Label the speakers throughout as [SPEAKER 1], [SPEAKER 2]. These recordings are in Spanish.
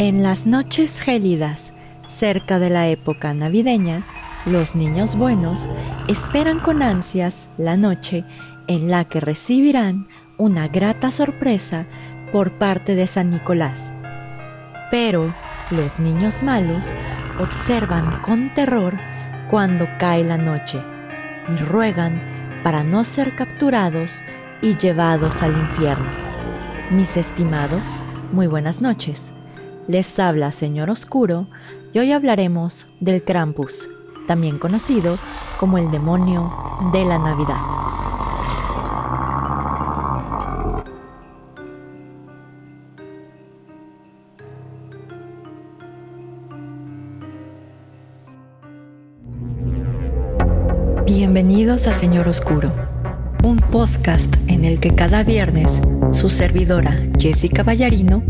[SPEAKER 1] En las noches gélidas, cerca de la época navideña, los niños buenos esperan con ansias la noche en la que recibirán una grata sorpresa por parte de San Nicolás. Pero los niños malos observan con terror cuando cae la noche y ruegan para no ser capturados y llevados al infierno. Mis estimados, muy buenas noches. Les habla Señor Oscuro y hoy hablaremos del Krampus, también conocido como el demonio de la Navidad. Bienvenidos a Señor Oscuro, un podcast en el que cada viernes su servidora Jessica Ballarino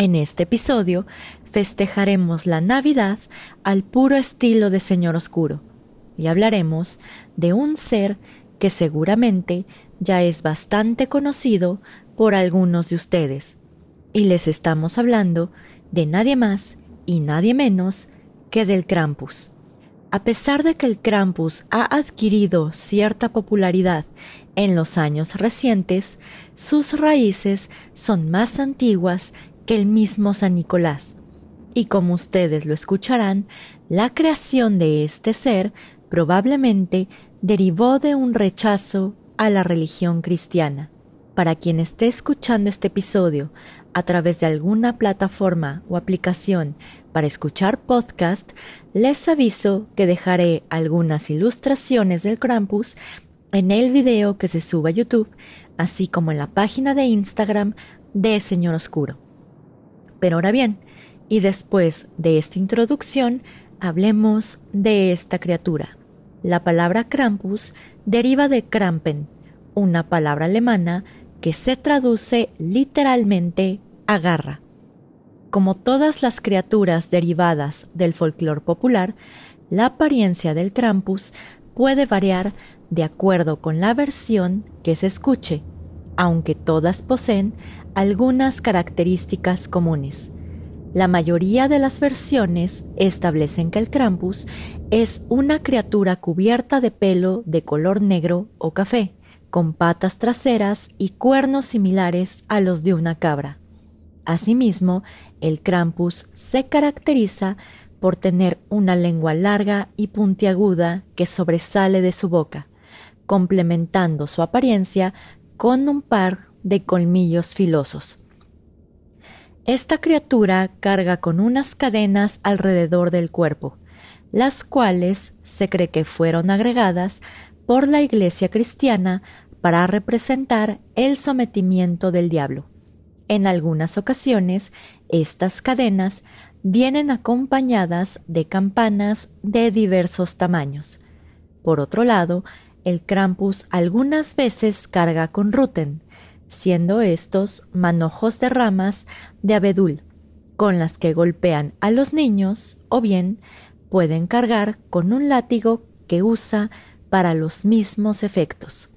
[SPEAKER 1] En este episodio festejaremos la Navidad al puro estilo de Señor Oscuro y hablaremos de un ser que seguramente ya es bastante conocido por algunos de ustedes. Y les estamos hablando de nadie más y nadie menos que del Krampus. A pesar de que el Krampus ha adquirido cierta popularidad en los años recientes, sus raíces son más antiguas el mismo San Nicolás. Y como ustedes lo escucharán, la creación de este ser probablemente derivó de un rechazo a la religión cristiana. Para quien esté escuchando este episodio a través de alguna plataforma o aplicación para escuchar podcast, les aviso que dejaré algunas ilustraciones del Krampus en el video que se suba a YouTube, así como en la página de Instagram de Señor Oscuro. Pero ahora bien, y después de esta introducción, hablemos de esta criatura. La palabra Krampus deriva de Krampen, una palabra alemana que se traduce literalmente a garra. Como todas las criaturas derivadas del folclore popular, la apariencia del Krampus puede variar de acuerdo con la versión que se escuche, aunque todas poseen algunas características comunes. La mayoría de las versiones establecen que el Krampus es una criatura cubierta de pelo de color negro o café, con patas traseras y cuernos similares a los de una cabra. Asimismo, el Krampus se caracteriza por tener una lengua larga y puntiaguda que sobresale de su boca, complementando su apariencia con un par de colmillos filosos. Esta criatura carga con unas cadenas alrededor del cuerpo, las cuales se cree que fueron agregadas por la Iglesia cristiana para representar el sometimiento del diablo. En algunas ocasiones, estas cadenas vienen acompañadas de campanas de diversos tamaños. Por otro lado, el Krampus algunas veces carga con ruten, siendo estos manojos de ramas de abedul, con las que golpean a los niños o bien pueden cargar con un látigo que usa para los mismos efectos.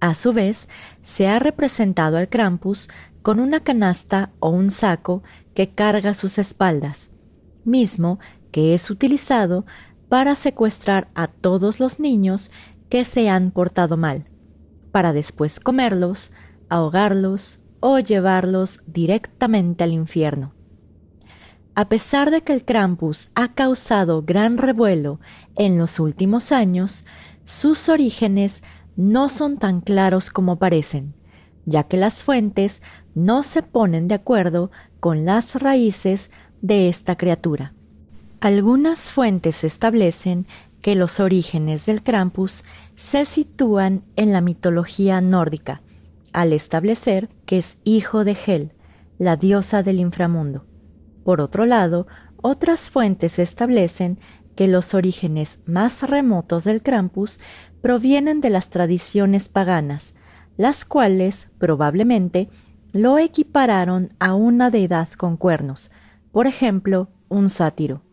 [SPEAKER 1] A su vez, se ha representado al Krampus con una canasta o un saco que carga sus espaldas, mismo que es utilizado para secuestrar a todos los niños que se han portado mal, para después comerlos, ahogarlos o llevarlos directamente al infierno. A pesar de que el Krampus ha causado gran revuelo en los últimos años, sus orígenes no son tan claros como parecen, ya que las fuentes no se ponen de acuerdo con las raíces de esta criatura. Algunas fuentes establecen que los orígenes del Krampus se sitúan en la mitología nórdica, al establecer que es hijo de Hel, la diosa del inframundo. Por otro lado, otras fuentes establecen que los orígenes más remotos del Krampus provienen de las tradiciones paganas, las cuales probablemente lo equipararon a una deidad con cuernos, por ejemplo, un sátiro.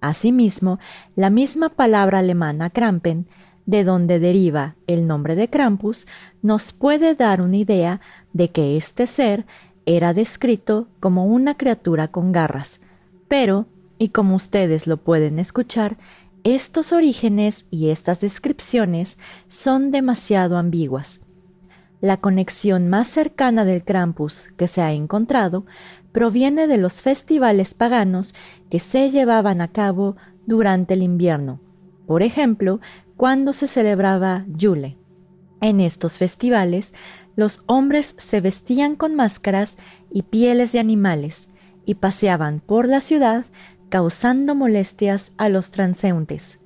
[SPEAKER 1] Asimismo, la misma palabra alemana Krampen, de donde deriva el nombre de Krampus, nos puede dar una idea de que este ser era descrito como una criatura con garras, pero, y como ustedes lo pueden escuchar, estos orígenes y estas descripciones son demasiado ambiguas. La conexión más cercana del Krampus que se ha encontrado proviene de los festivales paganos que se llevaban a cabo durante el invierno, por ejemplo, cuando se celebraba Yule. En estos festivales, los hombres se vestían con máscaras y pieles de animales y paseaban por la ciudad causando molestias a los transeúntes.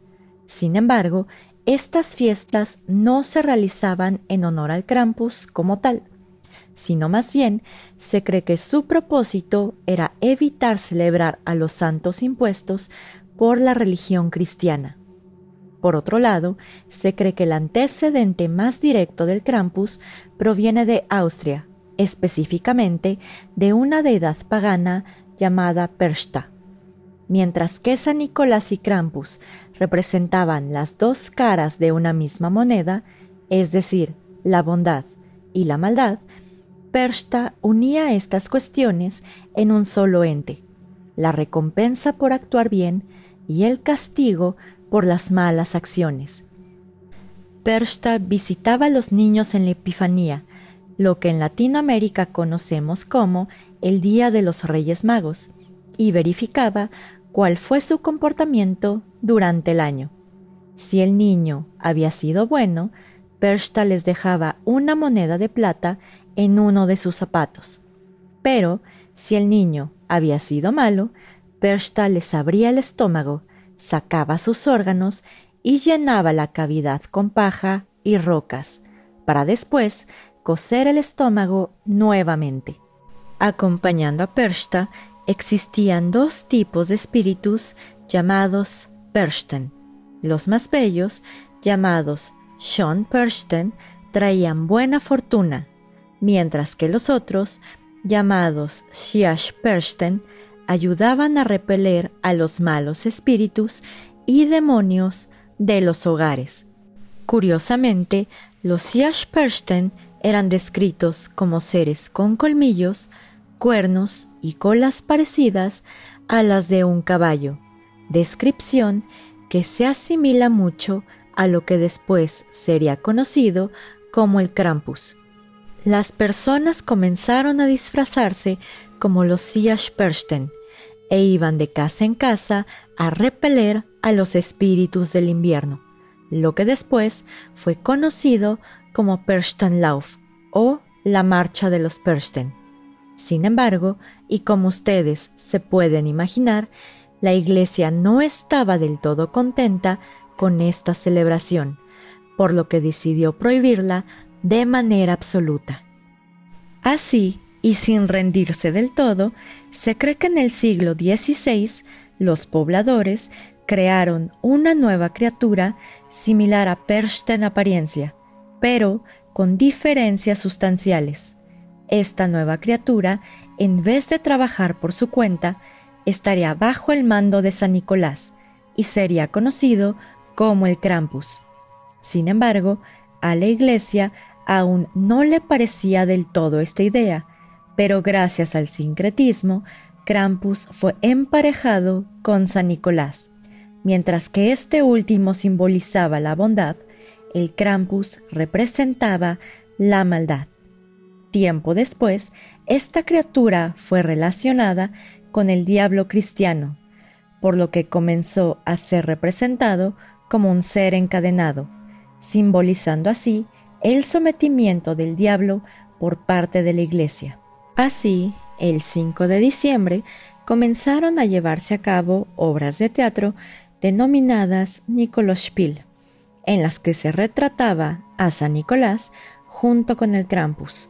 [SPEAKER 1] Sin embargo, estas fiestas no se realizaban en honor al Krampus como tal, sino más bien se cree que su propósito era evitar celebrar a los santos impuestos por la religión cristiana. Por otro lado, se cree que el antecedente más directo del Krampus proviene de Austria, específicamente de una deidad pagana llamada Pershta. Mientras que San Nicolás y Krampus representaban las dos caras de una misma moneda, es decir, la bondad y la maldad, Pershta unía estas cuestiones en un solo ente, la recompensa por actuar bien y el castigo por las malas acciones. Pershta visitaba a los niños en la Epifanía, lo que en Latinoamérica conocemos como el Día de los Reyes Magos, y verificaba cuál fue su comportamiento durante el año. Si el niño había sido bueno, Pershta les dejaba una moneda de plata en uno de sus zapatos. Pero si el niño había sido malo, Pershta les abría el estómago sacaba sus órganos y llenaba la cavidad con paja y rocas, para después coser el estómago nuevamente. Acompañando a Pershta existían dos tipos de espíritus llamados Pershten. Los más bellos, llamados Sean Pershten, traían buena fortuna, mientras que los otros, llamados Shiash Pershten, ayudaban a repeler a los malos espíritus y demonios de los hogares. Curiosamente, los Yashpersten eran descritos como seres con colmillos, cuernos y colas parecidas a las de un caballo, descripción que se asimila mucho a lo que después sería conocido como el Krampus. Las personas comenzaron a disfrazarse como los Siashpersten e iban de casa en casa a repeler a los espíritus del invierno, lo que después fue conocido como Perstenlauf o la Marcha de los Persten. Sin embargo, y como ustedes se pueden imaginar, la iglesia no estaba del todo contenta con esta celebración, por lo que decidió prohibirla de manera absoluta. Así, y sin rendirse del todo, se cree que en el siglo XVI los pobladores crearon una nueva criatura similar a Pershta en apariencia, pero con diferencias sustanciales. Esta nueva criatura, en vez de trabajar por su cuenta, estaría bajo el mando de San Nicolás y sería conocido como el Krampus. Sin embargo, a la Iglesia aún no le parecía del todo esta idea, pero gracias al sincretismo, Krampus fue emparejado con San Nicolás. Mientras que este último simbolizaba la bondad, el Krampus representaba la maldad. Tiempo después, esta criatura fue relacionada con el diablo cristiano, por lo que comenzó a ser representado como un ser encadenado, simbolizando así el sometimiento del diablo por parte de la Iglesia. Así, el 5 de diciembre comenzaron a llevarse a cabo obras de teatro denominadas Nikolaspiel, en las que se retrataba a San Nicolás junto con el Krampus.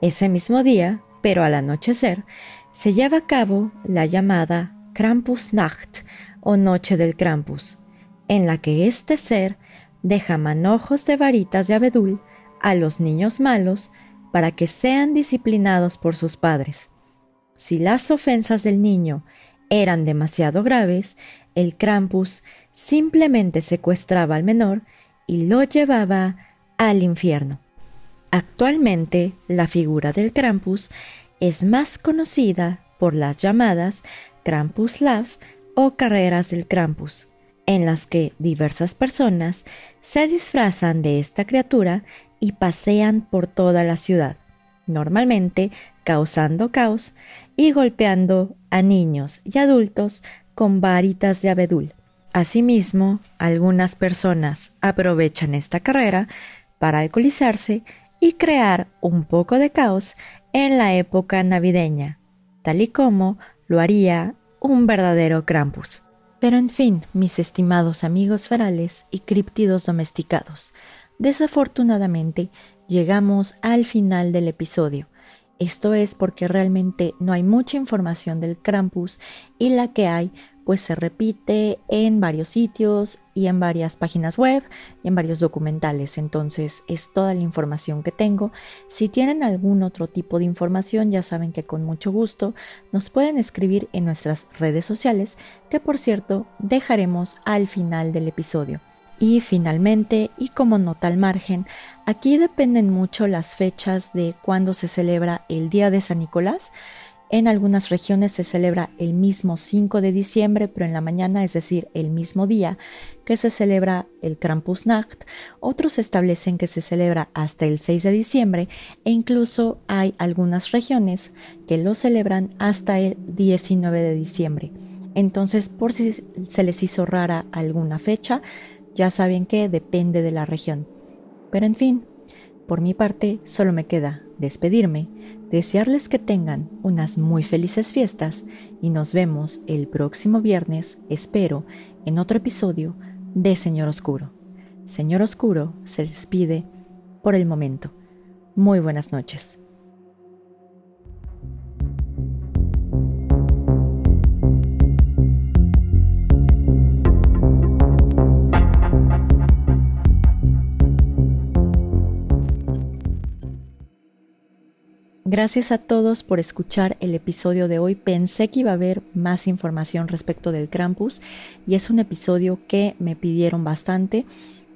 [SPEAKER 1] Ese mismo día, pero al anochecer, se lleva a cabo la llamada Krampusnacht o Noche del Krampus, en la que este ser deja manojos de varitas de abedul a los niños malos para que sean disciplinados por sus padres. Si las ofensas del niño eran demasiado graves, el Krampus simplemente secuestraba al menor y lo llevaba al infierno. Actualmente, la figura del Krampus es más conocida por las llamadas Krampuslav o carreras del Krampus, en las que diversas personas se disfrazan de esta criatura y pasean por toda la ciudad, normalmente causando caos y golpeando a niños y adultos con varitas de abedul. Asimismo, algunas personas aprovechan esta carrera para alcoholizarse y crear un poco de caos en la época navideña, tal y como lo haría un verdadero Krampus. Pero en fin, mis estimados amigos ferales y críptidos domesticados, desafortunadamente llegamos al final del episodio. Esto es porque realmente no hay mucha información del Krampus y la que hay pues se repite en varios sitios y en varias páginas web y en varios documentales. Entonces es toda la información que tengo. Si tienen algún otro tipo de información, ya saben que con mucho gusto nos pueden escribir en nuestras redes sociales, que por cierto dejaremos al final del episodio. Y finalmente, y como nota al margen, aquí dependen mucho las fechas de cuándo se celebra el Día de San Nicolás. En algunas regiones se celebra el mismo 5 de diciembre, pero en la mañana, es decir, el mismo día que se celebra el Krampusnacht. Otros establecen que se celebra hasta el 6 de diciembre e incluso hay algunas regiones que lo celebran hasta el 19 de diciembre. Entonces, por si se les hizo rara alguna fecha, ya saben que depende de la región. Pero en fin, por mi parte, solo me queda despedirme desearles que tengan unas muy felices fiestas y nos vemos el próximo viernes, espero, en otro episodio de Señor Oscuro. Señor Oscuro se despide por el momento. Muy buenas noches. Gracias a todos por escuchar el episodio de hoy. Pensé que iba a haber más información respecto del Krampus y es un episodio que me pidieron bastante,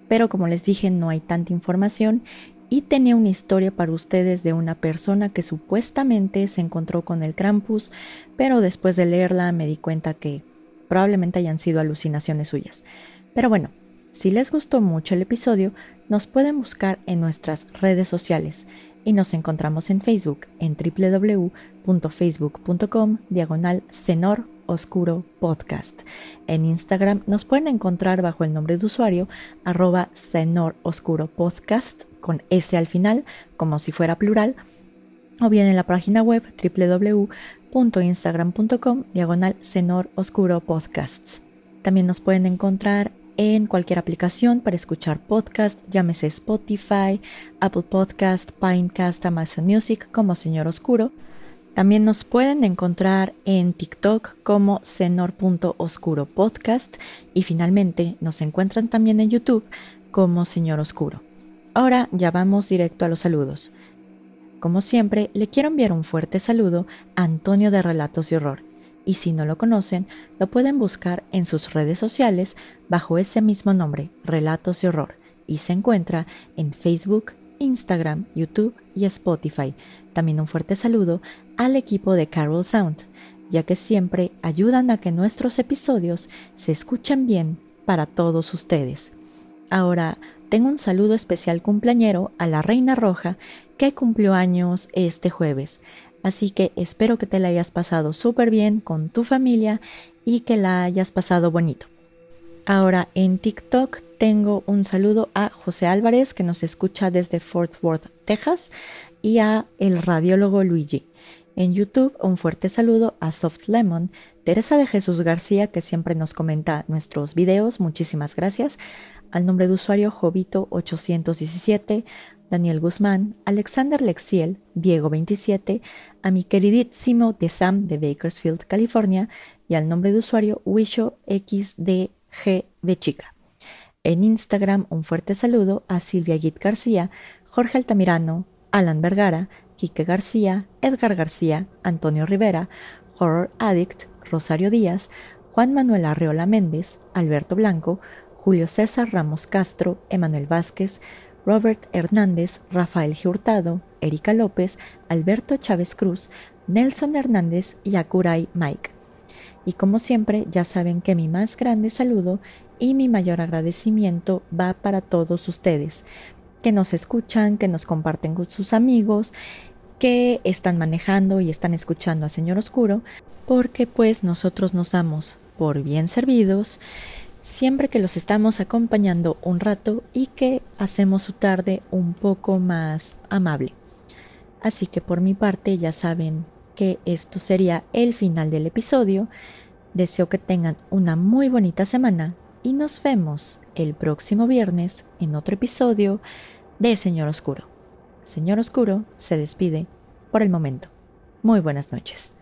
[SPEAKER 1] pero como les dije no hay tanta información y tenía una historia para ustedes de una persona que supuestamente se encontró con el Krampus, pero después de leerla me di cuenta que probablemente hayan sido alucinaciones suyas. Pero bueno, si les gustó mucho el episodio, nos pueden buscar en nuestras redes sociales y nos encontramos en Facebook en www.facebook.com diagonal Senor Oscuro Podcast. En Instagram nos pueden encontrar bajo el nombre de usuario arroba Senor Oscuro Podcast con S al final como si fuera plural o bien en la página web www.instagram.com diagonal Senor Oscuro Podcasts. También nos pueden encontrar en cualquier aplicación para escuchar podcast, llámese Spotify, Apple Podcast, Pinecast, Amazon Music como Señor Oscuro. También nos pueden encontrar en TikTok como Senor.oscuro podcast y finalmente nos encuentran también en YouTube como Señor Oscuro. Ahora ya vamos directo a los saludos. Como siempre, le quiero enviar un fuerte saludo a Antonio de Relatos y Horror y si no lo conocen, lo pueden buscar en sus redes sociales bajo ese mismo nombre, Relatos y Horror, y se encuentra en Facebook, Instagram, YouTube y Spotify. También un fuerte saludo al equipo de Carol Sound, ya que siempre ayudan a que nuestros episodios se escuchen bien para todos ustedes. Ahora, tengo un saludo especial cumpleañero a la Reina Roja que cumplió años este jueves. Así que espero que te la hayas pasado súper bien con tu familia y que la hayas pasado bonito. Ahora en TikTok tengo un saludo a José Álvarez que nos escucha desde Fort Worth, Texas y a el radiólogo Luigi. En YouTube un fuerte saludo a Soft Lemon, Teresa de Jesús García que siempre nos comenta nuestros videos, muchísimas gracias, al nombre de usuario Jovito817, Daniel Guzmán, Alexander Lexiel, Diego27, a mi queridísimo de Sam de Bakersfield, California, y al nombre de usuario Wisho XDGB Chica. En Instagram, un fuerte saludo a Silvia Git García, Jorge Altamirano, Alan Vergara, Quique García, Edgar García, Antonio Rivera, Horror Addict, Rosario Díaz, Juan Manuel Arreola Méndez, Alberto Blanco, Julio César Ramos Castro, Emanuel Vázquez, Robert Hernández, Rafael Hurtado, Erika López, Alberto Chávez Cruz, Nelson Hernández y Akurai Mike. Y como siempre, ya saben que mi más grande saludo y mi mayor agradecimiento va para todos ustedes, que nos escuchan, que nos comparten con sus amigos, que están manejando y están escuchando a Señor Oscuro, porque pues nosotros nos damos por bien servidos siempre que los estamos acompañando un rato y que hacemos su tarde un poco más amable. Así que por mi parte ya saben que esto sería el final del episodio. Deseo que tengan una muy bonita semana y nos vemos el próximo viernes en otro episodio de Señor Oscuro. Señor Oscuro se despide por el momento. Muy buenas noches.